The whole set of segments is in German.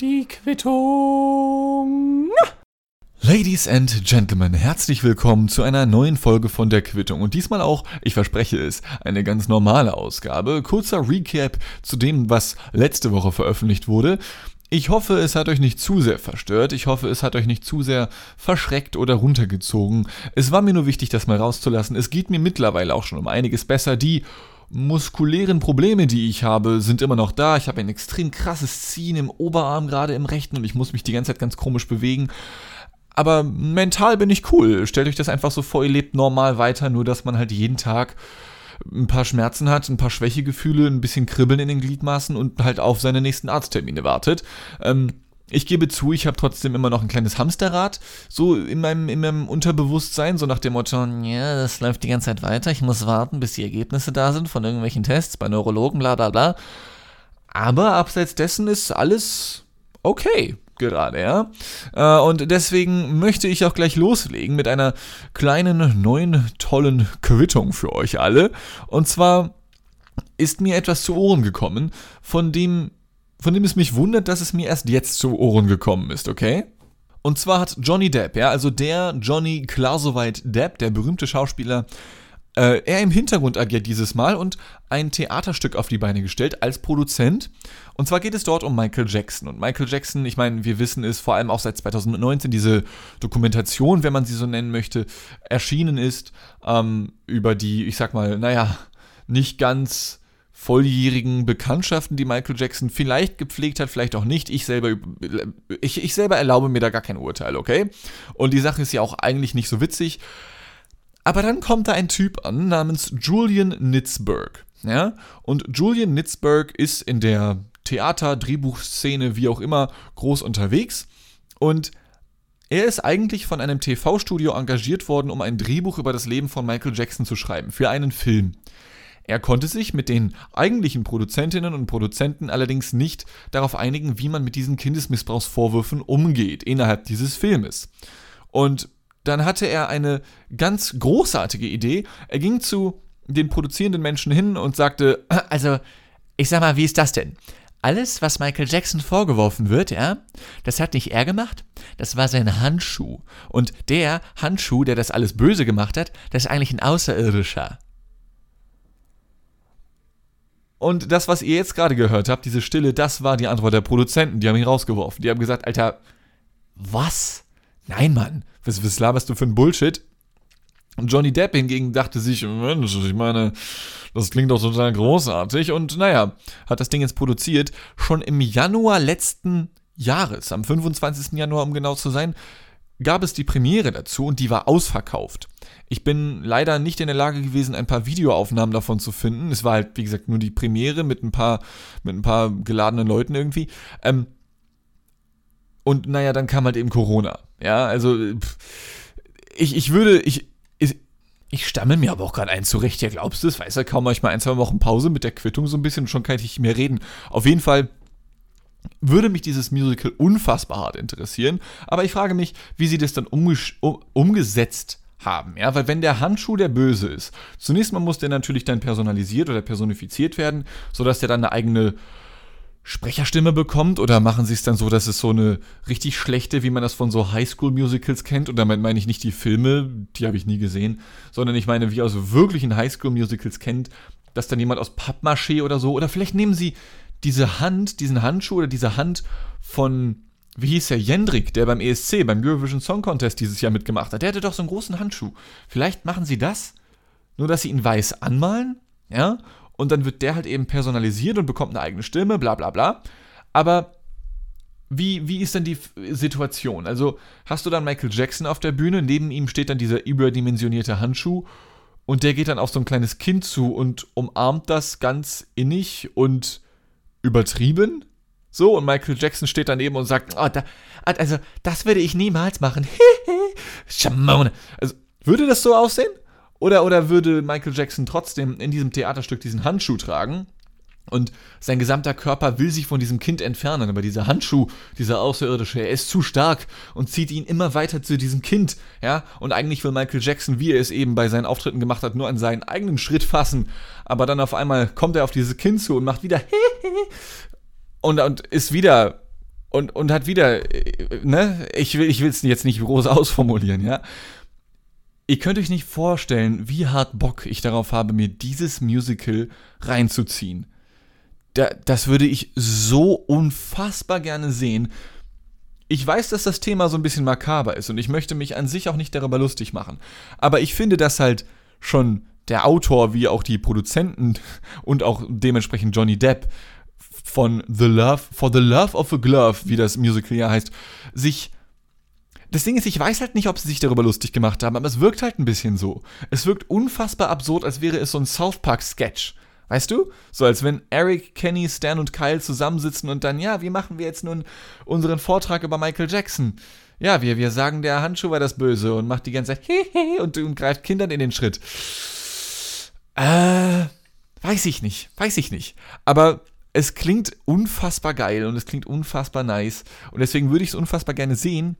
Die Quittung. Ladies and Gentlemen, herzlich willkommen zu einer neuen Folge von der Quittung und diesmal auch, ich verspreche es, eine ganz normale Ausgabe. Kurzer Recap zu dem, was letzte Woche veröffentlicht wurde. Ich hoffe, es hat euch nicht zu sehr verstört. Ich hoffe, es hat euch nicht zu sehr verschreckt oder runtergezogen. Es war mir nur wichtig, das mal rauszulassen. Es geht mir mittlerweile auch schon um einiges besser. Die muskulären Probleme, die ich habe, sind immer noch da. Ich habe ein extrem krasses Ziehen im Oberarm, gerade im rechten, und ich muss mich die ganze Zeit ganz komisch bewegen. Aber mental bin ich cool. Stellt euch das einfach so vor, ihr lebt normal weiter, nur dass man halt jeden Tag ein paar Schmerzen hat, ein paar Schwächegefühle, ein bisschen Kribbeln in den Gliedmaßen und halt auf seine nächsten Arzttermine wartet. Ähm, ich gebe zu, ich habe trotzdem immer noch ein kleines Hamsterrad, so in meinem, in meinem Unterbewusstsein, so nach dem Motto, ja, das läuft die ganze Zeit weiter, ich muss warten, bis die Ergebnisse da sind von irgendwelchen Tests bei Neurologen, bla bla bla. Aber abseits dessen ist alles okay gerade, ja. Äh, und deswegen möchte ich auch gleich loslegen mit einer kleinen, neuen, tollen Quittung für euch alle. Und zwar ist mir etwas zu Ohren gekommen, von dem, von dem es mich wundert, dass es mir erst jetzt zu Ohren gekommen ist, okay? Und zwar hat Johnny Depp, ja, also der Johnny Klarsoweit Depp, der berühmte Schauspieler, äh, er im Hintergrund agiert dieses Mal und ein Theaterstück auf die Beine gestellt als Produzent. Und zwar geht es dort um Michael Jackson. Und Michael Jackson, ich meine, wir wissen es vor allem auch seit 2019, diese Dokumentation, wenn man sie so nennen möchte, erschienen ist ähm, über die, ich sag mal, naja, nicht ganz volljährigen Bekanntschaften, die Michael Jackson vielleicht gepflegt hat, vielleicht auch nicht. Ich selber, ich, ich selber erlaube mir da gar kein Urteil, okay? Und die Sache ist ja auch eigentlich nicht so witzig. Aber dann kommt da ein Typ an namens Julian Nitzberg. Ja? Und Julian Nitzberg ist in der Theater-, Drehbuchszene, wie auch immer, groß unterwegs. Und er ist eigentlich von einem TV-Studio engagiert worden, um ein Drehbuch über das Leben von Michael Jackson zu schreiben, für einen Film. Er konnte sich mit den eigentlichen Produzentinnen und Produzenten allerdings nicht darauf einigen, wie man mit diesen Kindesmissbrauchsvorwürfen umgeht innerhalb dieses Filmes. Und dann hatte er eine ganz großartige Idee. Er ging zu den produzierenden Menschen hin und sagte, also, ich sag mal, wie ist das denn? Alles, was Michael Jackson vorgeworfen wird, ja, das hat nicht er gemacht, das war sein Handschuh. Und der Handschuh, der das alles böse gemacht hat, das ist eigentlich ein Außerirdischer. Und das, was ihr jetzt gerade gehört habt, diese Stille, das war die Antwort der Produzenten. Die haben ihn rausgeworfen. Die haben gesagt, Alter, was? Nein, Mann, was, was laberst du für ein Bullshit? Und Johnny Depp hingegen dachte sich, Mensch, ich meine, das klingt doch total großartig. Und naja, hat das Ding jetzt produziert. Schon im Januar letzten Jahres, am 25. Januar, um genau zu sein, gab es die Premiere dazu und die war ausverkauft. Ich bin leider nicht in der Lage gewesen, ein paar Videoaufnahmen davon zu finden. Es war halt, wie gesagt, nur die Premiere mit ein paar, mit ein paar geladenen Leuten irgendwie. Ähm, und naja, dann kam halt eben Corona. Ja, also ich, ich würde, ich, ich, ich stammel mir aber auch gerade ein zurecht. Ja, glaubst du, es weiß ja kaum manchmal ein, zwei Wochen Pause mit der Quittung so ein bisschen, schon kann ich nicht mehr reden. Auf jeden Fall würde mich dieses Musical unfassbar hart interessieren. Aber ich frage mich, wie sie das dann um, umgesetzt haben. Ja, weil wenn der Handschuh der Böse ist, zunächst mal muss der natürlich dann personalisiert oder personifiziert werden, sodass der dann eine eigene Sprecherstimme bekommt oder machen sie es dann so, dass es so eine richtig schlechte, wie man das von so Highschool-Musicals kennt? Und damit meine ich nicht die Filme, die habe ich nie gesehen, sondern ich meine, wie aus wirklichen Highschool-Musicals kennt, dass dann jemand aus Pappmaché oder so, oder vielleicht nehmen sie diese Hand, diesen Handschuh oder diese Hand von, wie hieß der, Jendrik, der beim ESC, beim Eurovision Song Contest dieses Jahr mitgemacht hat. Der hatte doch so einen großen Handschuh. Vielleicht machen sie das, nur dass sie ihn weiß anmalen, ja, und dann wird der halt eben personalisiert und bekommt eine eigene Stimme, bla bla bla. Aber wie, wie ist denn die Situation? Also hast du dann Michael Jackson auf der Bühne, neben ihm steht dann dieser überdimensionierte Handschuh und der geht dann auf so ein kleines Kind zu und umarmt das ganz innig und übertrieben. So, und Michael Jackson steht daneben und sagt, oh, da, also, das würde ich niemals machen. also, würde das so aussehen? Oder, oder würde Michael Jackson trotzdem in diesem Theaterstück diesen Handschuh tragen? Und sein gesamter Körper will sich von diesem Kind entfernen, aber dieser Handschuh, dieser Außerirdische, er ist zu stark und zieht ihn immer weiter zu diesem Kind, ja? Und eigentlich will Michael Jackson, wie er es eben bei seinen Auftritten gemacht hat, nur an seinen eigenen Schritt fassen, aber dann auf einmal kommt er auf dieses Kind zu und macht wieder und, und ist wieder und, und hat wieder, ne, ich will ich es jetzt nicht groß ausformulieren, ja. Ihr könnt euch nicht vorstellen, wie hart Bock ich darauf habe, mir dieses Musical reinzuziehen. Da, das würde ich so unfassbar gerne sehen. Ich weiß, dass das Thema so ein bisschen makaber ist und ich möchte mich an sich auch nicht darüber lustig machen. Aber ich finde, dass halt schon der Autor wie auch die Produzenten und auch dementsprechend Johnny Depp von The Love, For the Love of a Glove, wie das Musical ja heißt, sich. Das Ding ist, ich weiß halt nicht, ob sie sich darüber lustig gemacht haben, aber es wirkt halt ein bisschen so. Es wirkt unfassbar absurd, als wäre es so ein South Park-Sketch. Weißt du? So als wenn Eric, Kenny, Stan und Kyle zusammensitzen und dann, ja, wie machen wir jetzt nun unseren Vortrag über Michael Jackson? Ja, wir, wir sagen, der Handschuh war das Böse und macht die ganze Zeit und, und greift Kindern in den Schritt. Äh, weiß ich nicht, weiß ich nicht. Aber es klingt unfassbar geil und es klingt unfassbar nice. Und deswegen würde ich es unfassbar gerne sehen.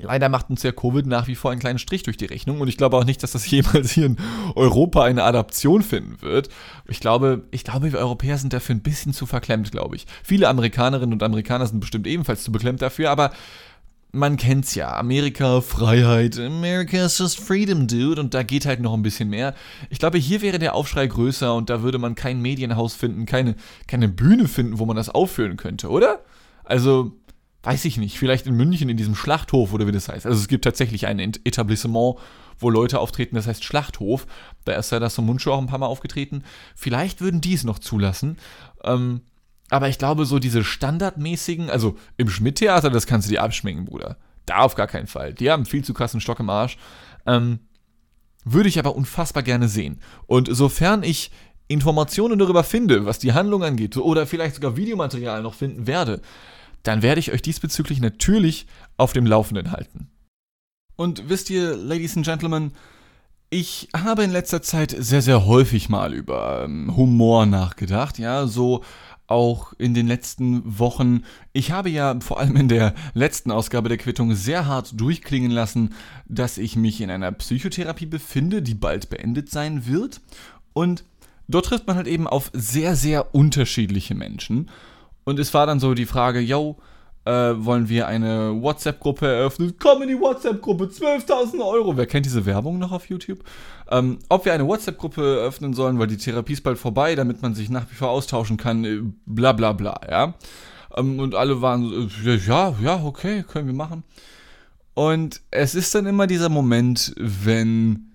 Leider macht uns ja Covid nach wie vor einen kleinen Strich durch die Rechnung und ich glaube auch nicht, dass das jemals hier in Europa eine Adaption finden wird. Ich glaube, ich glaube, wir Europäer sind dafür ein bisschen zu verklemmt, glaube ich. Viele Amerikanerinnen und Amerikaner sind bestimmt ebenfalls zu beklemmt dafür, aber man kennt's ja. Amerika, Freiheit. America is just freedom, dude. Und da geht halt noch ein bisschen mehr. Ich glaube, hier wäre der Aufschrei größer und da würde man kein Medienhaus finden, keine, keine Bühne finden, wo man das aufführen könnte, oder? Also, weiß ich nicht. Vielleicht in München in diesem Schlachthof oder wie das heißt. Also, es gibt tatsächlich ein Etablissement, wo Leute auftreten, das heißt Schlachthof. Da ist ja das so Mundschuh auch ein paar Mal aufgetreten. Vielleicht würden die es noch zulassen. Ähm, aber ich glaube, so diese standardmäßigen, also im Schmidt-Theater, das kannst du dir abschminken, Bruder. Da auf gar keinen Fall. Die haben viel zu krassen Stock im Arsch. Ähm, würde ich aber unfassbar gerne sehen. Und sofern ich Informationen darüber finde, was die Handlung angeht, oder vielleicht sogar Videomaterial noch finden werde, dann werde ich euch diesbezüglich natürlich auf dem Laufenden halten. Und wisst ihr, Ladies and Gentlemen, ich habe in letzter Zeit sehr, sehr häufig mal über ähm, Humor nachgedacht, ja, so auch in den letzten Wochen. Ich habe ja vor allem in der letzten Ausgabe der Quittung sehr hart durchklingen lassen, dass ich mich in einer Psychotherapie befinde, die bald beendet sein wird. Und dort trifft man halt eben auf sehr, sehr unterschiedliche Menschen. Und es war dann so die Frage, yo, äh, wollen wir eine WhatsApp-Gruppe eröffnen. Komm in die WhatsApp-Gruppe, 12.000 Euro. Wer kennt diese Werbung noch auf YouTube? Ähm, ob wir eine WhatsApp-Gruppe eröffnen sollen, weil die Therapie ist bald vorbei, damit man sich nach wie vor austauschen kann, äh, bla bla bla, ja. Ähm, und alle waren so, äh, ja, ja, okay, können wir machen. Und es ist dann immer dieser Moment, wenn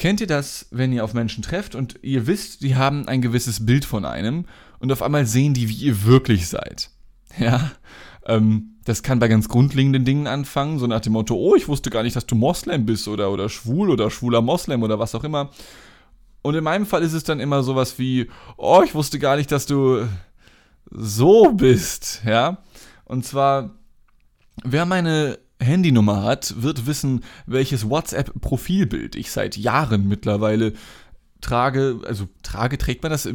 Kennt ihr das, wenn ihr auf Menschen trefft und ihr wisst, die haben ein gewisses Bild von einem und auf einmal sehen die, wie ihr wirklich seid? Ja, ähm, das kann bei ganz grundlegenden Dingen anfangen, so nach dem Motto, oh, ich wusste gar nicht, dass du Moslem bist oder, oder schwul oder schwuler Moslem oder was auch immer. Und in meinem Fall ist es dann immer sowas wie, oh, ich wusste gar nicht, dass du so bist, ja. Und zwar, wer meine Handynummer hat, wird wissen, welches WhatsApp-Profilbild ich seit Jahren mittlerweile trage, also trage, trägt man das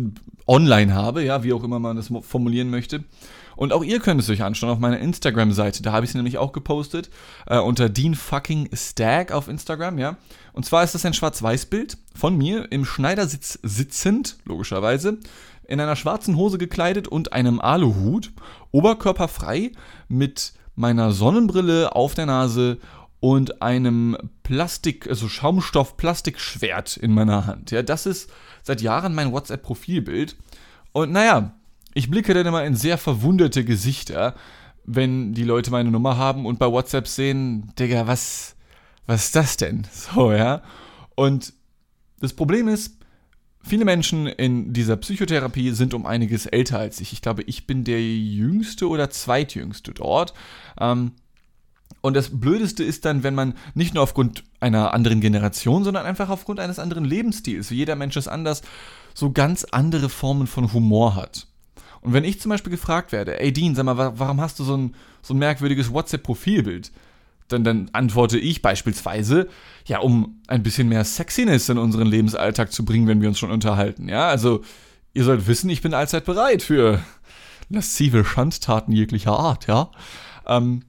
online habe, ja, wie auch immer man das formulieren möchte. Und auch ihr könnt es euch anschauen auf meiner Instagram-Seite. Da habe ich es nämlich auch gepostet. Äh, unter Dean fucking Stag auf Instagram, ja. Und zwar ist das ein Schwarz-Weiß-Bild von mir im Schneidersitz sitzend, logischerweise, in einer schwarzen Hose gekleidet und einem Aluhut, oberkörperfrei, mit meiner Sonnenbrille auf der Nase und einem Plastik, also Schaumstoff-Plastikschwert in meiner Hand. Ja, das ist seit Jahren mein WhatsApp-Profilbild. Und naja, ich blicke dann immer in sehr verwunderte Gesichter, wenn die Leute meine Nummer haben und bei WhatsApp sehen, Digga, was, was ist das denn? So, ja. Und das Problem ist, viele Menschen in dieser Psychotherapie sind um einiges älter als ich. Ich glaube, ich bin der jüngste oder zweitjüngste dort. Ähm, und das Blödeste ist dann, wenn man nicht nur aufgrund einer anderen Generation, sondern einfach aufgrund eines anderen Lebensstils, jeder Mensch ist anders, so ganz andere Formen von Humor hat. Und wenn ich zum Beispiel gefragt werde, ey Dean, sag mal, warum hast du so ein, so ein merkwürdiges WhatsApp-Profilbild? Dann, dann antworte ich beispielsweise, ja, um ein bisschen mehr Sexiness in unseren Lebensalltag zu bringen, wenn wir uns schon unterhalten. Ja, also ihr sollt wissen, ich bin allzeit bereit für lascive Schandtaten jeglicher Art, ja. Ähm,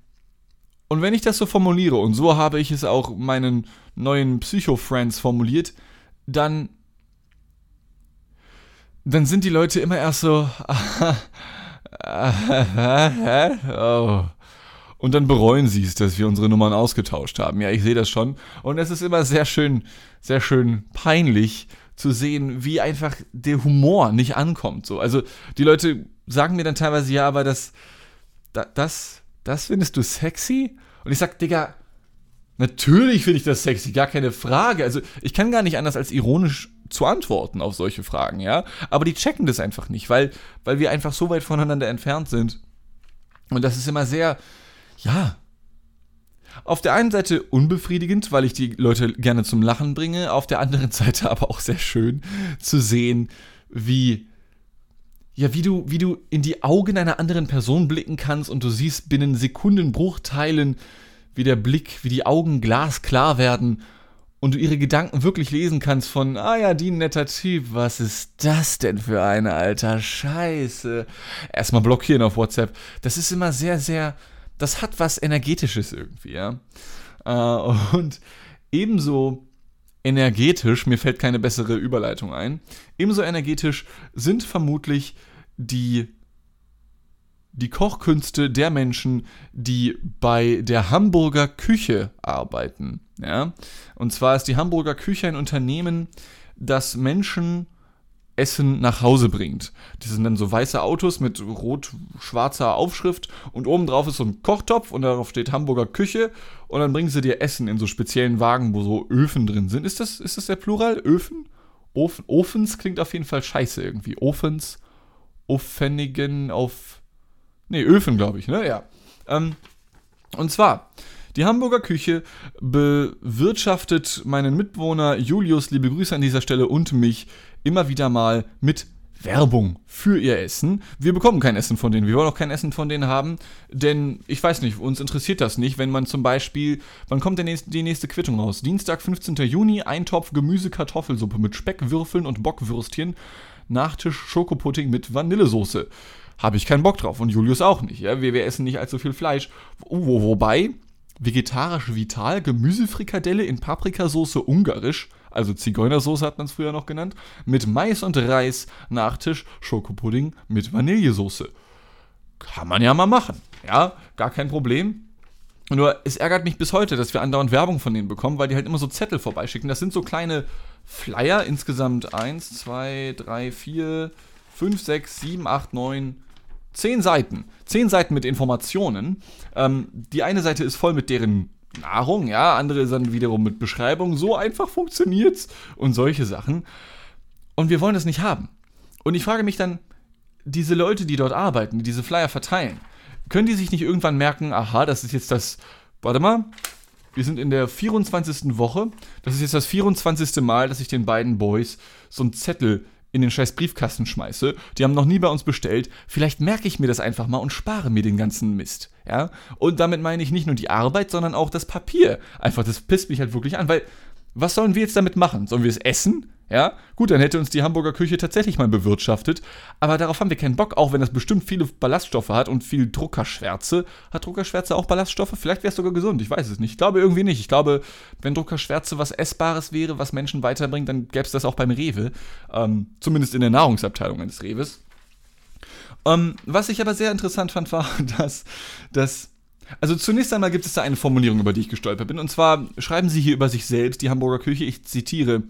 und wenn ich das so formuliere, und so habe ich es auch meinen neuen Psycho-Friends formuliert, dann dann sind die Leute immer erst so, oh. Und dann bereuen sie es, dass wir unsere Nummern ausgetauscht haben. Ja, ich sehe das schon. Und es ist immer sehr schön, sehr schön peinlich zu sehen, wie einfach der Humor nicht ankommt. So. Also die Leute sagen mir dann teilweise, ja, aber das, das, das findest du sexy? Und ich sag, Digga, natürlich finde ich das sexy, gar keine Frage. Also ich kann gar nicht anders als ironisch zu antworten auf solche Fragen, ja. Aber die checken das einfach nicht, weil, weil wir einfach so weit voneinander entfernt sind. Und das ist immer sehr, ja, auf der einen Seite unbefriedigend, weil ich die Leute gerne zum Lachen bringe, auf der anderen Seite aber auch sehr schön zu sehen, wie ja, wie du, wie du in die Augen einer anderen Person blicken kannst und du siehst binnen Sekundenbruchteilen, wie der Blick, wie die Augen glasklar werden und du ihre Gedanken wirklich lesen kannst von, ah ja, die netter Typ, was ist das denn für eine alter Scheiße? Erstmal blockieren auf WhatsApp. Das ist immer sehr, sehr, das hat was Energetisches irgendwie, ja. Äh, und ebenso energetisch, mir fällt keine bessere Überleitung ein, ebenso energetisch sind vermutlich die, die Kochkünste der Menschen, die bei der Hamburger Küche arbeiten. Ja? Und zwar ist die Hamburger Küche ein Unternehmen, das Menschen Essen nach Hause bringt. Das sind dann so weiße Autos mit rot-schwarzer Aufschrift und oben drauf ist so ein Kochtopf und darauf steht Hamburger Küche und dann bringen sie dir Essen in so speziellen Wagen, wo so Öfen drin sind. Ist das, ist das der Plural? Öfen? Ofen? Ofens klingt auf jeden Fall scheiße irgendwie. Ofens, Ofenigen, auf. Nee, Öfen, glaube ich, ne? Ja. Ähm, und zwar, die Hamburger Küche bewirtschaftet meinen Mitbewohner Julius, liebe Grüße an dieser Stelle, und mich immer wieder mal mit Werbung für ihr Essen. Wir bekommen kein Essen von denen. Wir wollen auch kein Essen von denen haben, denn ich weiß nicht, uns interessiert das nicht, wenn man zum Beispiel, wann kommt denn die nächste Quittung raus? Dienstag, 15. Juni, Eintopf Gemüse-Kartoffelsuppe mit Speckwürfeln und Bockwürstchen, Nachtisch Schokopudding mit Vanillesoße. Habe ich keinen Bock drauf und Julius auch nicht. Ja? Wir, wir essen nicht allzu viel Fleisch. Wo, wobei, vegetarisch vital, Gemüsefrikadelle in Paprikasauce ungarisch also Zigeunersoße hat man es früher noch genannt, mit Mais und Reis, Nachtisch, Schokopudding mit Vanillesoße. Kann man ja mal machen, ja, gar kein Problem. Nur es ärgert mich bis heute, dass wir andauernd Werbung von denen bekommen, weil die halt immer so Zettel vorbeischicken. Das sind so kleine Flyer, insgesamt 1, 2, 3, 4, 5, 6, 7, 8, 9, 10 Seiten. 10 Seiten mit Informationen. Ähm, die eine Seite ist voll mit deren Nahrung, ja, andere dann wiederum mit Beschreibung. So einfach funktioniert's und solche Sachen. Und wir wollen das nicht haben. Und ich frage mich dann, diese Leute, die dort arbeiten, die diese Flyer verteilen, können die sich nicht irgendwann merken, aha, das ist jetzt das, warte mal, wir sind in der 24. Woche, das ist jetzt das 24. Mal, dass ich den beiden Boys so einen Zettel in den scheiß Briefkasten schmeiße. Die haben noch nie bei uns bestellt. Vielleicht merke ich mir das einfach mal und spare mir den ganzen Mist. Ja? Und damit meine ich nicht nur die Arbeit, sondern auch das Papier. Einfach, das pisst mich halt wirklich an, weil was sollen wir jetzt damit machen? Sollen wir es essen? Ja, gut, dann hätte uns die Hamburger Küche tatsächlich mal bewirtschaftet, aber darauf haben wir keinen Bock, auch wenn das bestimmt viele Ballaststoffe hat und viel Druckerschwärze. Hat Druckerschwärze auch Ballaststoffe? Vielleicht wäre es sogar gesund, ich weiß es nicht. Ich glaube irgendwie nicht. Ich glaube, wenn Druckerschwärze was Essbares wäre, was Menschen weiterbringt, dann gäbe es das auch beim Rewe. Ähm, zumindest in der Nahrungsabteilung eines Rewes. Ähm, was ich aber sehr interessant fand, war, dass, dass also zunächst einmal gibt es da eine Formulierung, über die ich gestolpert bin. Und zwar schreiben sie hier über sich selbst, die Hamburger Küche, ich zitiere,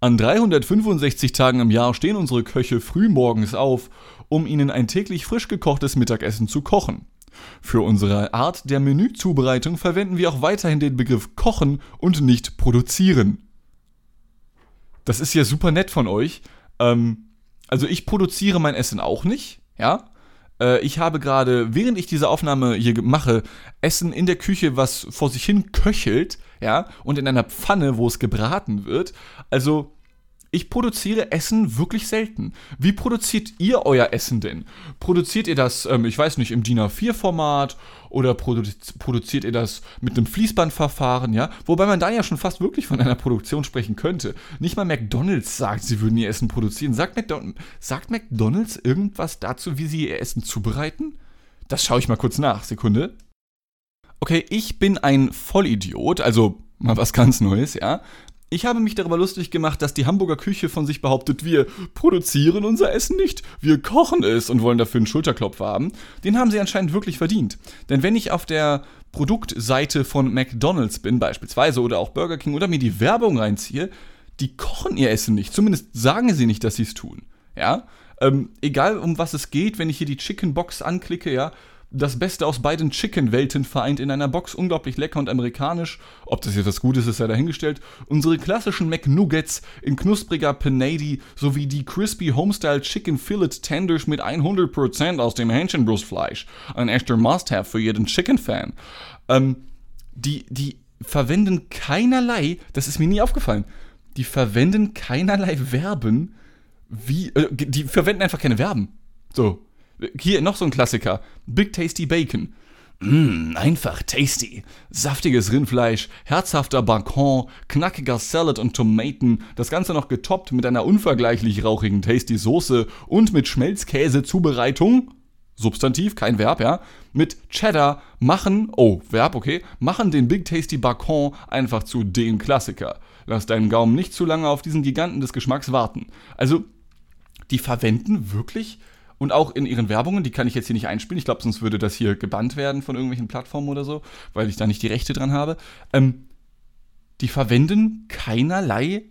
an 365 Tagen im Jahr stehen unsere Köche früh morgens auf, um ihnen ein täglich frisch gekochtes Mittagessen zu kochen. Für unsere Art der Menüzubereitung verwenden wir auch weiterhin den Begriff kochen und nicht produzieren. Das ist ja super nett von euch. Ähm, also ich produziere mein Essen auch nicht, ja. Äh, ich habe gerade, während ich diese Aufnahme hier mache, Essen in der Küche, was vor sich hin köchelt, ja, und in einer Pfanne, wo es gebraten wird. Also, ich produziere Essen wirklich selten. Wie produziert ihr euer Essen denn? Produziert ihr das, ähm, ich weiß nicht, im DIN A4-Format oder produ produziert ihr das mit einem Fließbandverfahren, ja? Wobei man da ja schon fast wirklich von einer Produktion sprechen könnte. Nicht mal McDonalds sagt, sie würden ihr Essen produzieren. Sagt, McDon sagt McDonalds irgendwas dazu, wie sie ihr Essen zubereiten? Das schaue ich mal kurz nach. Sekunde. Okay, ich bin ein Vollidiot, also mal was ganz Neues, ja. Ich habe mich darüber lustig gemacht, dass die Hamburger Küche von sich behauptet, wir produzieren unser Essen nicht, wir kochen es und wollen dafür einen Schulterklopfer haben. Den haben sie anscheinend wirklich verdient. Denn wenn ich auf der Produktseite von McDonald's bin beispielsweise oder auch Burger King oder mir die Werbung reinziehe, die kochen ihr Essen nicht. Zumindest sagen sie nicht, dass sie es tun. Ja, ähm, egal um was es geht, wenn ich hier die Chicken Box anklicke, ja, das Beste aus beiden Chicken-Welten vereint in einer Box, unglaublich lecker und amerikanisch. Ob das jetzt was Gutes ist, sei dahingestellt. Unsere klassischen McNuggets in knuspriger Panady sowie die Crispy Homestyle Chicken Fillet Tenders mit 100% aus dem Hähnchenbrustfleisch. Ein echter Must-Have für jeden Chicken-Fan. Ähm, die, die verwenden keinerlei, das ist mir nie aufgefallen, die verwenden keinerlei Verben, wie, äh, die verwenden einfach keine Verben. So, hier noch so ein Klassiker. Big Tasty Bacon. Mmm, einfach tasty. Saftiges Rindfleisch, herzhafter Bacon, knackiger Salad und Tomaten, das Ganze noch getoppt mit einer unvergleichlich rauchigen Tasty Soße und mit Schmelzkäse-Zubereitung. Substantiv, kein Verb, ja. Mit Cheddar machen, oh, Verb, okay, machen den Big Tasty Bacon einfach zu dem Klassiker. Lass deinen Gaumen nicht zu lange auf diesen Giganten des Geschmacks warten. Also, die verwenden wirklich und auch in ihren Werbungen, die kann ich jetzt hier nicht einspielen. Ich glaube, sonst würde das hier gebannt werden von irgendwelchen Plattformen oder so, weil ich da nicht die Rechte dran habe. Ähm, die verwenden keinerlei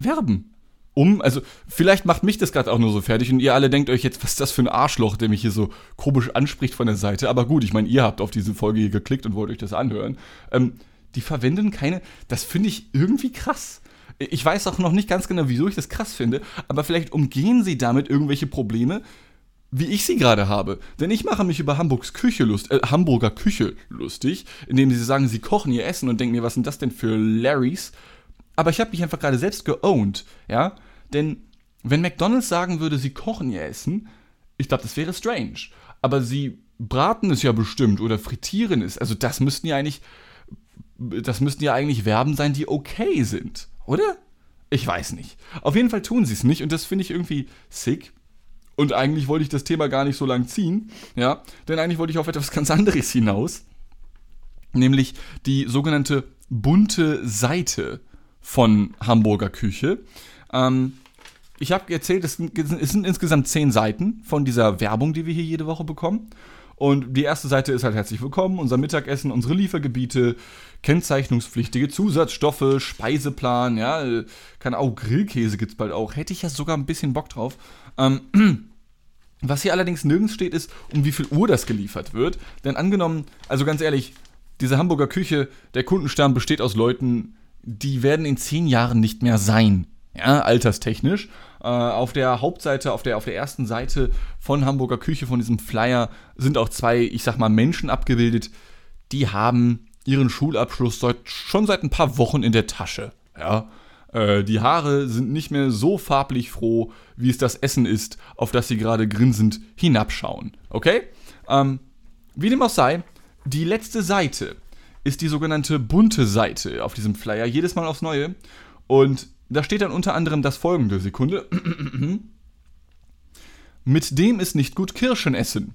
Verben. Um, also vielleicht macht mich das gerade auch nur so fertig und ihr alle denkt euch jetzt, was ist das für ein Arschloch, der mich hier so komisch anspricht von der Seite. Aber gut, ich meine, ihr habt auf diese Folge hier geklickt und wollt euch das anhören. Ähm, die verwenden keine, das finde ich irgendwie krass. Ich weiß auch noch nicht ganz genau, wieso ich das krass finde, aber vielleicht umgehen sie damit irgendwelche Probleme, wie ich sie gerade habe. Denn ich mache mich über Hamburgs Küche lust, äh, Hamburger Küche lustig, indem sie sagen, sie kochen ihr Essen und denken mir, was sind das denn für Larrys? Aber ich habe mich einfach gerade selbst geowned, ja? Denn wenn McDonald's sagen würde, sie kochen ihr Essen, ich glaube, das wäre strange. Aber sie braten es ja bestimmt oder frittieren es. Also das müssten ja eigentlich, das müssten ja eigentlich Verben sein, die okay sind, oder? Ich weiß nicht. Auf jeden Fall tun sie es nicht und das finde ich irgendwie sick. Und eigentlich wollte ich das Thema gar nicht so lang ziehen, ja, denn eigentlich wollte ich auf etwas ganz anderes hinaus, nämlich die sogenannte bunte Seite von Hamburger Küche. Ähm, ich habe erzählt, es sind, es sind, insgesamt zehn Seiten von dieser Werbung, die wir hier jede Woche bekommen. Und die erste Seite ist halt herzlich willkommen, unser Mittagessen, unsere Liefergebiete, kennzeichnungspflichtige Zusatzstoffe, Speiseplan, ja, kann auch Grillkäse gibt es bald auch. Hätte ich ja sogar ein bisschen Bock drauf. Ähm, was hier allerdings nirgends steht, ist, um wie viel Uhr das geliefert wird. Denn angenommen, also ganz ehrlich, diese Hamburger Küche, der Kundenstamm besteht aus Leuten, die werden in zehn Jahren nicht mehr sein. Ja, alterstechnisch. Äh, auf der Hauptseite, auf der, auf der ersten Seite von Hamburger Küche, von diesem Flyer, sind auch zwei, ich sag mal, Menschen abgebildet, die haben ihren Schulabschluss seit, schon seit ein paar Wochen in der Tasche. Ja, äh, die Haare sind nicht mehr so farblich froh, wie es das Essen ist, auf das sie gerade grinsend hinabschauen. Okay? Ähm, wie dem auch sei, die letzte Seite ist die sogenannte bunte Seite auf diesem Flyer, jedes Mal aufs Neue. Und da steht dann unter anderem das folgende: Sekunde. Mit dem ist nicht gut Kirschen essen.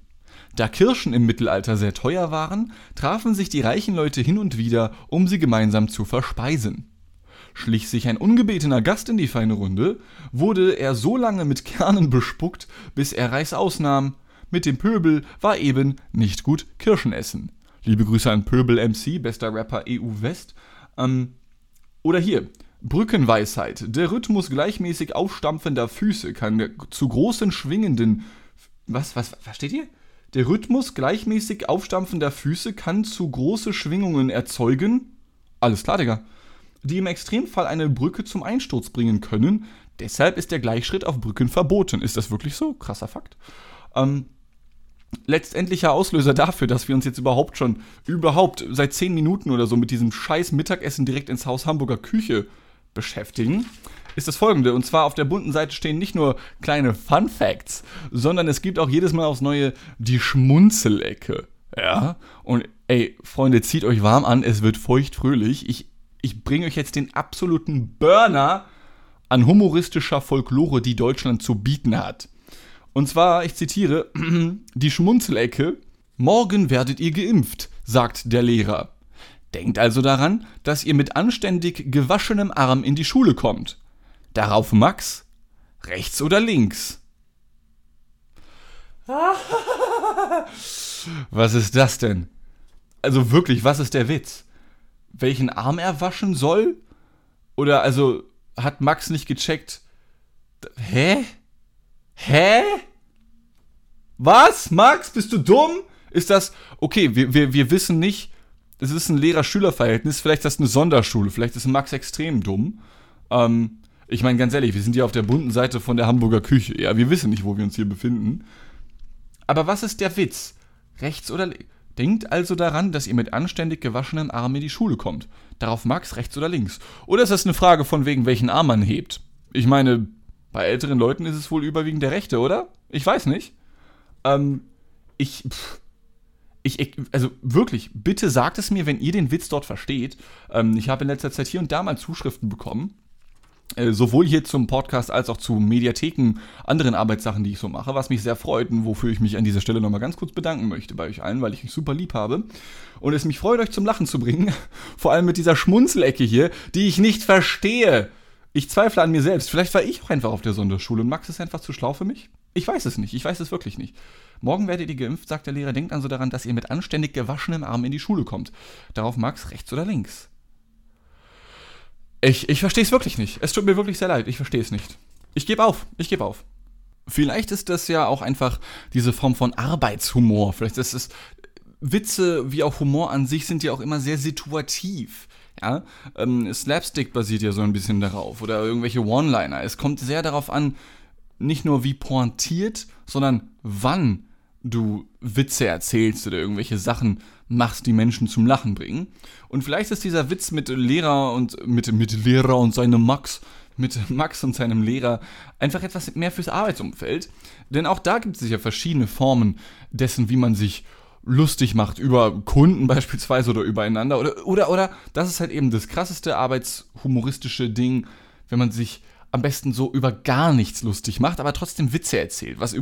Da Kirschen im Mittelalter sehr teuer waren, trafen sich die reichen Leute hin und wieder, um sie gemeinsam zu verspeisen. Schlich sich ein ungebetener Gast in die feine Runde, wurde er so lange mit Kernen bespuckt, bis er Reißaus nahm. Mit dem Pöbel war eben nicht gut Kirschen essen. Liebe Grüße an Pöbel MC, bester Rapper EU West. Ähm, oder hier, Brückenweisheit. Der Rhythmus gleichmäßig aufstampfender Füße kann zu großen schwingenden. Was, was, was steht hier? Der Rhythmus gleichmäßig aufstampfender Füße kann zu große Schwingungen erzeugen. Alles klar, Digga die im Extremfall eine Brücke zum Einsturz bringen können. Deshalb ist der Gleichschritt auf Brücken verboten. Ist das wirklich so? Krasser Fakt. Ähm, letztendlicher Auslöser dafür, dass wir uns jetzt überhaupt schon, überhaupt seit 10 Minuten oder so mit diesem scheiß Mittagessen direkt ins Haus Hamburger Küche beschäftigen, ist das folgende. Und zwar auf der bunten Seite stehen nicht nur kleine Fun Facts, sondern es gibt auch jedes Mal aufs Neue die Schmunzelecke. Ja, und ey, Freunde, zieht euch warm an, es wird feucht fröhlich. Ich ich bringe euch jetzt den absoluten Burner an humoristischer Folklore, die Deutschland zu bieten hat. Und zwar, ich zitiere, die Schmunzelecke, morgen werdet ihr geimpft, sagt der Lehrer. Denkt also daran, dass ihr mit anständig gewaschenem Arm in die Schule kommt. Darauf Max, rechts oder links? Was ist das denn? Also wirklich, was ist der Witz? Welchen Arm er waschen soll? Oder also hat Max nicht gecheckt? Hä? Hä? Was? Max, bist du dumm? Ist das, okay, wir, wir, wir wissen nicht, es ist ein Lehrer-Schüler-Verhältnis, vielleicht ist das eine Sonderschule, vielleicht ist Max extrem dumm. Ähm, ich meine, ganz ehrlich, wir sind ja auf der bunten Seite von der Hamburger Küche. Ja, wir wissen nicht, wo wir uns hier befinden. Aber was ist der Witz? Rechts oder links? Denkt also daran, dass ihr mit anständig gewaschenen Armen in die Schule kommt. Darauf Max rechts oder links. Oder ist das eine Frage von wegen, welchen Arm man hebt? Ich meine, bei älteren Leuten ist es wohl überwiegend der rechte, oder? Ich weiß nicht. Ähm, ich, pff, ich, also wirklich, bitte sagt es mir, wenn ihr den Witz dort versteht. Ähm, ich habe in letzter Zeit hier und da mal Zuschriften bekommen sowohl hier zum Podcast als auch zu Mediatheken, anderen Arbeitssachen, die ich so mache, was mich sehr freut und wofür ich mich an dieser Stelle nochmal ganz kurz bedanken möchte bei euch allen, weil ich euch super lieb habe und es mich freut, euch zum Lachen zu bringen, vor allem mit dieser Schmunzelecke hier, die ich nicht verstehe. Ich zweifle an mir selbst. Vielleicht war ich auch einfach auf der Sonderschule und Max ist einfach zu schlau für mich? Ich weiß es nicht. Ich weiß es wirklich nicht. Morgen werdet ihr geimpft, sagt der Lehrer. Denkt also daran, dass ihr mit anständig gewaschenem Arm in die Schule kommt. Darauf Max rechts oder links. Ich, ich verstehe es wirklich nicht. Es tut mir wirklich sehr leid. Ich verstehe es nicht. Ich gebe auf. Ich gebe auf. Vielleicht ist das ja auch einfach diese Form von Arbeitshumor. Vielleicht ist es. Witze wie auch Humor an sich sind ja auch immer sehr situativ. Ja, ähm, Slapstick basiert ja so ein bisschen darauf oder irgendwelche One-Liner. Es kommt sehr darauf an, nicht nur wie pointiert, sondern wann du Witze erzählst oder irgendwelche Sachen machst, die Menschen zum Lachen bringen. Und vielleicht ist dieser Witz mit Lehrer und mit, mit Lehrer und seinem Max, mit Max und seinem Lehrer einfach etwas mehr fürs Arbeitsumfeld. Denn auch da gibt es ja verschiedene Formen dessen, wie man sich lustig macht über Kunden beispielsweise oder übereinander oder oder oder das ist halt eben das krasseste arbeitshumoristische Ding, wenn man sich am besten so über gar nichts lustig macht, aber trotzdem Witze erzählt, was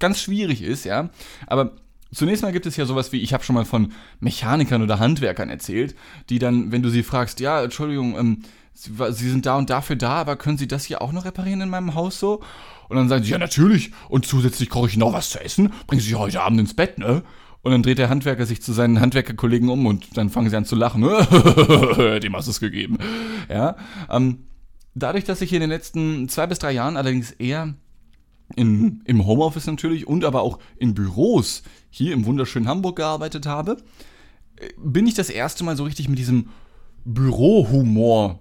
ganz schwierig ist, ja. Aber Zunächst mal gibt es ja sowas wie, ich habe schon mal von Mechanikern oder Handwerkern erzählt, die dann, wenn du sie fragst, ja, Entschuldigung, ähm, sie, sie, sind da und dafür da, aber können Sie das hier auch noch reparieren in meinem Haus so? Und dann sagen sie, ja, natürlich. Und zusätzlich koche ich noch was zu essen, bringen Sie heute Abend ins Bett, ne? Und dann dreht der Handwerker sich zu seinen Handwerkerkollegen um und dann fangen sie an zu lachen. Dem hast du es gegeben. Ja. Ähm, dadurch, dass ich in den letzten zwei bis drei Jahren allerdings eher in, im Homeoffice natürlich und aber auch in Büros hier im wunderschönen Hamburg gearbeitet habe, bin ich das erste Mal so richtig mit diesem Bürohumor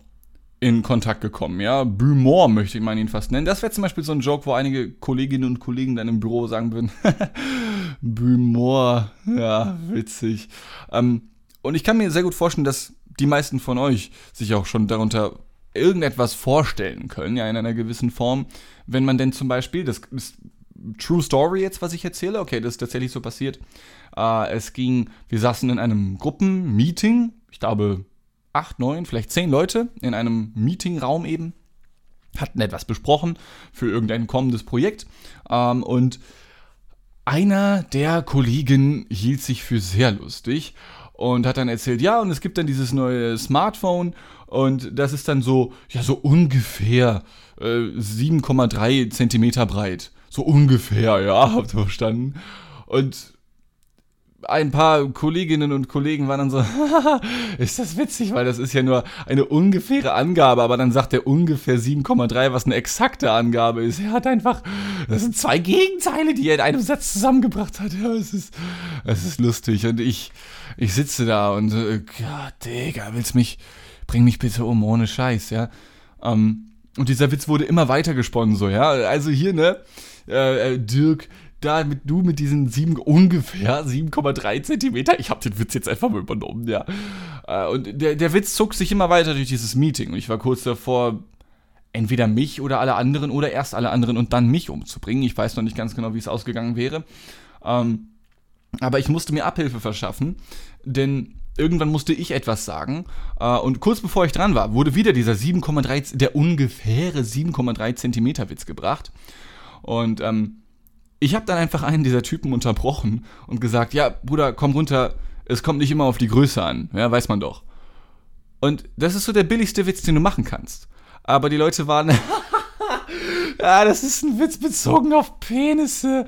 in Kontakt gekommen. Ja, Bümor möchte ich mal ihn fast nennen. Das wäre zum Beispiel so ein Joke, wo einige Kolleginnen und Kollegen dann im Büro sagen würden, Bümor, ja, witzig. Ähm, und ich kann mir sehr gut vorstellen, dass die meisten von euch sich auch schon darunter irgendetwas vorstellen können, ja, in einer gewissen Form, wenn man denn zum Beispiel, das ist True Story jetzt, was ich erzähle, okay, das ist tatsächlich so passiert. Äh, es ging, wir saßen in einem Gruppenmeeting, ich glaube acht, neun, vielleicht zehn Leute in einem Meetingraum eben, hatten etwas besprochen für irgendein kommendes Projekt ähm, und einer der Kollegen hielt sich für sehr lustig und hat dann erzählt, ja, und es gibt dann dieses neue Smartphone und das ist dann so, ja, so ungefähr äh, 7,3 Zentimeter breit. So ungefähr, ja, habt ihr verstanden? Und ein paar Kolleginnen und Kollegen waren dann so, ist das witzig, weil das ist ja nur eine ungefähre Angabe, aber dann sagt er ungefähr 7,3, was eine exakte Angabe ist. Er hat einfach, das sind zwei Gegenteile, die er in einem Satz zusammengebracht hat. Ja, es ist, es ist lustig und ich, ich sitze da und, äh, Gott, Digga, willst mich, bring mich bitte um, ohne Scheiß, ja. Ähm, und dieser Witz wurde immer weiter gesponnen, so, ja. Also hier, ne, äh, äh Dirk, da mit du mit diesen sieben, ungefähr 7,3 Zentimeter, ich habe den Witz jetzt einfach mal übernommen, ja. Äh, und der, der Witz zog sich immer weiter durch dieses Meeting und ich war kurz davor, entweder mich oder alle anderen oder erst alle anderen und dann mich umzubringen. Ich weiß noch nicht ganz genau, wie es ausgegangen wäre. Ähm, aber ich musste mir Abhilfe verschaffen, denn irgendwann musste ich etwas sagen. Äh, und kurz bevor ich dran war, wurde wieder dieser 7,3, der ungefähre 7,3 Zentimeter Witz gebracht. Und ähm, ich habe dann einfach einen dieser Typen unterbrochen und gesagt, ja, Bruder, komm runter, es kommt nicht immer auf die Größe an, ja, weiß man doch. Und das ist so der billigste Witz, den du machen kannst. Aber die Leute waren, ja, das ist ein Witz bezogen auf Penisse.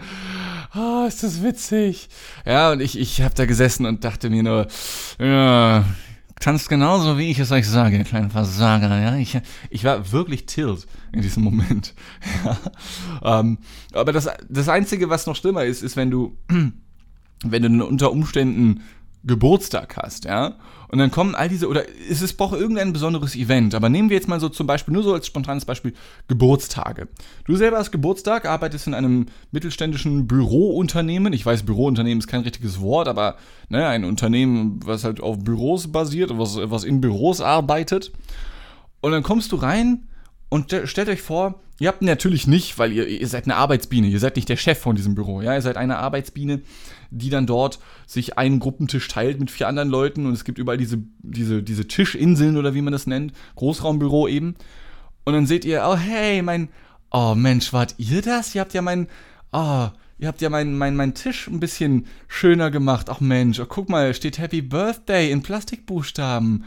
Oh, ist das witzig. Ja, und ich, ich habe da gesessen und dachte mir nur, ja, tanzt genauso, wie ich es euch sage, ihr kleinen Versager. Ja, ich, ich war wirklich tilt in diesem Moment. Ja. Ähm, aber das, das Einzige, was noch schlimmer ist, ist, wenn du, wenn du unter Umständen Geburtstag hast, ja, und dann kommen all diese, oder es ist, braucht irgendein besonderes Event, aber nehmen wir jetzt mal so zum Beispiel, nur so als spontanes Beispiel, Geburtstage. Du selber hast Geburtstag, arbeitest in einem mittelständischen Bürounternehmen. Ich weiß, Bürounternehmen ist kein richtiges Wort, aber ne, ein Unternehmen, was halt auf Büros basiert, was, was in Büros arbeitet. Und dann kommst du rein und stellt euch vor, ihr habt natürlich nicht, weil ihr, ihr seid eine Arbeitsbiene, ihr seid nicht der Chef von diesem Büro, ja, ihr seid eine Arbeitsbiene, die dann dort sich einen Gruppentisch teilt mit vier anderen Leuten und es gibt überall diese, diese, diese Tischinseln oder wie man das nennt, Großraumbüro eben. Und dann seht ihr, oh hey, mein, oh Mensch, wart ihr das? Ihr habt ja meinen, oh, ihr habt ja meinen mein, mein Tisch ein bisschen schöner gemacht. Ach Mensch, oh, guck mal, steht Happy Birthday in Plastikbuchstaben.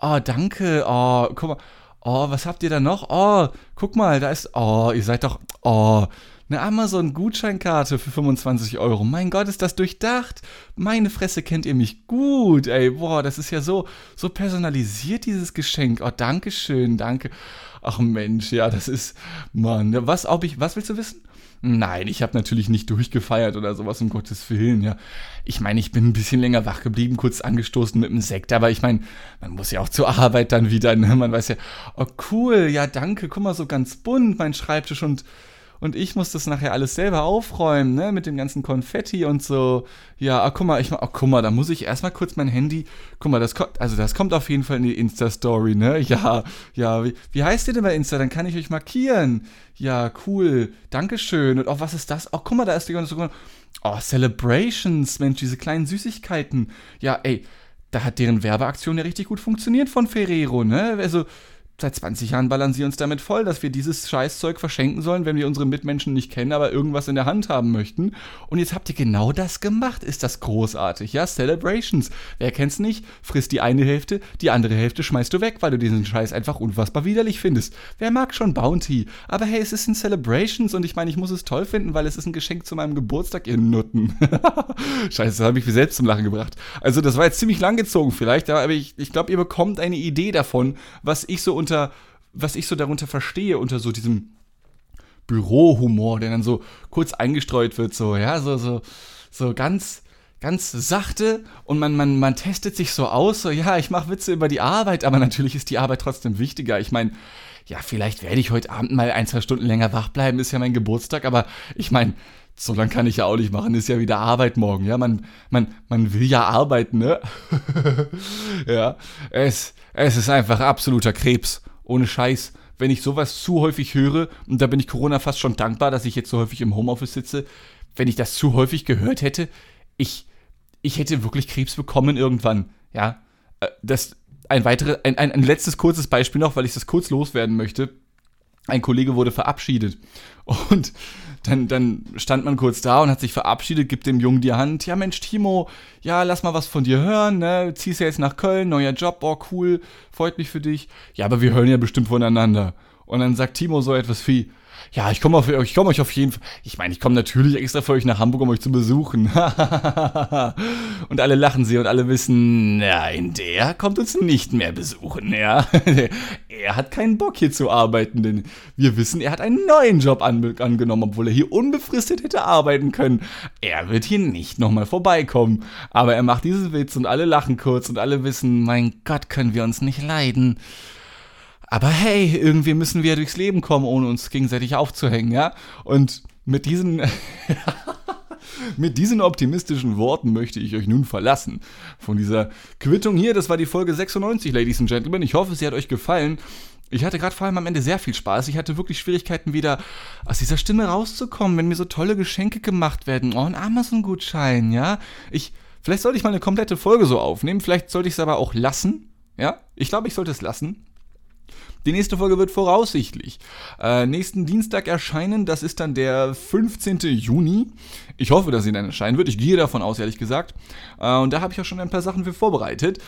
Oh, danke, oh, guck mal. Oh, was habt ihr da noch? Oh, guck mal, da ist, oh, ihr seid doch, oh, eine Amazon-Gutscheinkarte für 25 Euro. Mein Gott, ist das durchdacht. Meine Fresse kennt ihr mich gut. Ey, boah, das ist ja so, so personalisiert, dieses Geschenk. Oh, danke schön, danke. Ach Mensch, ja, das ist, Mann, was, ob ich, was willst du wissen? Nein, ich habe natürlich nicht durchgefeiert oder sowas, um Gottes Willen, ja. Ich meine, ich bin ein bisschen länger wach geblieben, kurz angestoßen mit dem Sekt, aber ich meine, man muss ja auch zur Arbeit dann wieder, ne? Man weiß ja, oh cool, ja danke, guck mal, so ganz bunt, mein Schreibtisch und und ich muss das nachher alles selber aufräumen, ne, mit dem ganzen Konfetti und so. Ja, ach, guck mal, ich mach, ach, guck mal, da muss ich erstmal kurz mein Handy, guck mal, das kommt, also das kommt auf jeden Fall in die Insta-Story, ne? Ja, ja, wie, wie heißt ihr denn bei Insta? Dann kann ich euch markieren. Ja, cool, Dankeschön. Und auch, was ist das? Ach, guck mal, da ist die ganze, oh, Celebrations, Mensch, diese kleinen Süßigkeiten. Ja, ey, da hat deren Werbeaktion ja richtig gut funktioniert von Ferrero, ne? Also, seit 20 Jahren sie uns damit voll, dass wir dieses Scheißzeug verschenken sollen, wenn wir unsere Mitmenschen nicht kennen, aber irgendwas in der Hand haben möchten. Und jetzt habt ihr genau das gemacht. Ist das großartig? Ja, Celebrations. Wer kennt's nicht? Frisst die eine Hälfte, die andere Hälfte schmeißt du weg, weil du diesen Scheiß einfach unfassbar widerlich findest. Wer mag schon Bounty? Aber hey, es ist ein Celebrations und ich meine, ich muss es toll finden, weil es ist ein Geschenk zu meinem Geburtstag, ihr Nutten. Scheiße, das habe ich mir selbst zum Lachen gebracht. Also, das war jetzt ziemlich langgezogen vielleicht, aber ich, ich glaube, ihr bekommt eine Idee davon, was ich so unter was ich so darunter verstehe, unter so diesem Bürohumor, der dann so kurz eingestreut wird, so, ja, so, so, so ganz, ganz sachte und man, man, man testet sich so aus, so, ja, ich mache Witze über die Arbeit, aber natürlich ist die Arbeit trotzdem wichtiger. Ich meine, ja, vielleicht werde ich heute Abend mal ein, zwei Stunden länger wach bleiben, ist ja mein Geburtstag, aber ich meine, so lange kann ich ja auch nicht machen, ist ja wieder Arbeit morgen, ja, man, man, man will ja arbeiten, ne? ja, es, es ist einfach absoluter Krebs, ohne Scheiß. Wenn ich sowas zu häufig höre, und da bin ich Corona fast schon dankbar, dass ich jetzt so häufig im Homeoffice sitze, wenn ich das zu häufig gehört hätte, ich, ich hätte wirklich Krebs bekommen irgendwann, ja. Äh, das, ein weiteres, ein, ein, ein letztes kurzes Beispiel noch, weil ich das kurz loswerden möchte. Ein Kollege wurde verabschiedet und dann, dann stand man kurz da und hat sich verabschiedet, gibt dem Jungen die Hand. Ja, Mensch, Timo, ja, lass mal was von dir hören, ne? Ziehst ja jetzt nach Köln, neuer Job, oh, cool, freut mich für dich. Ja, aber wir hören ja bestimmt voneinander. Und dann sagt Timo so etwas wie, ja, ich komme ich komme euch auf jeden Fall. Ich meine, ich komme natürlich extra für euch nach Hamburg, um euch zu besuchen. und alle lachen sie und alle wissen, nein, der kommt uns nicht mehr besuchen, ja. er hat keinen Bock hier zu arbeiten, denn wir wissen, er hat einen neuen Job an, angenommen, obwohl er hier unbefristet hätte arbeiten können. Er wird hier nicht nochmal vorbeikommen. Aber er macht diesen Witz und alle lachen kurz und alle wissen, mein Gott, können wir uns nicht leiden. Aber hey, irgendwie müssen wir durchs Leben kommen, ohne uns gegenseitig aufzuhängen, ja? Und mit diesen, mit diesen optimistischen Worten möchte ich euch nun verlassen. Von dieser Quittung hier, das war die Folge 96, Ladies and Gentlemen. Ich hoffe, sie hat euch gefallen. Ich hatte gerade vor allem am Ende sehr viel Spaß. Ich hatte wirklich Schwierigkeiten, wieder aus dieser Stimme rauszukommen, wenn mir so tolle Geschenke gemacht werden. Oh, ein Amazon-Gutschein, ja? Ich, vielleicht sollte ich mal eine komplette Folge so aufnehmen. Vielleicht sollte ich es aber auch lassen. Ja? Ich glaube, ich sollte es lassen. Die nächste Folge wird voraussichtlich äh, nächsten Dienstag erscheinen. Das ist dann der 15. Juni. Ich hoffe, dass sie dann erscheinen wird. Ich gehe davon aus, ehrlich gesagt. Äh, und da habe ich auch schon ein paar Sachen für vorbereitet.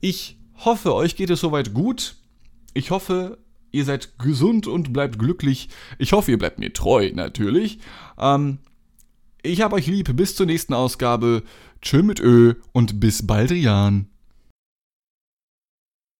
Ich hoffe, euch geht es soweit gut. Ich hoffe, ihr seid gesund und bleibt glücklich. Ich hoffe, ihr bleibt mir treu, natürlich. Ähm, ich habe euch lieb. Bis zur nächsten Ausgabe. Tschö mit Ö und bis bald, Jan.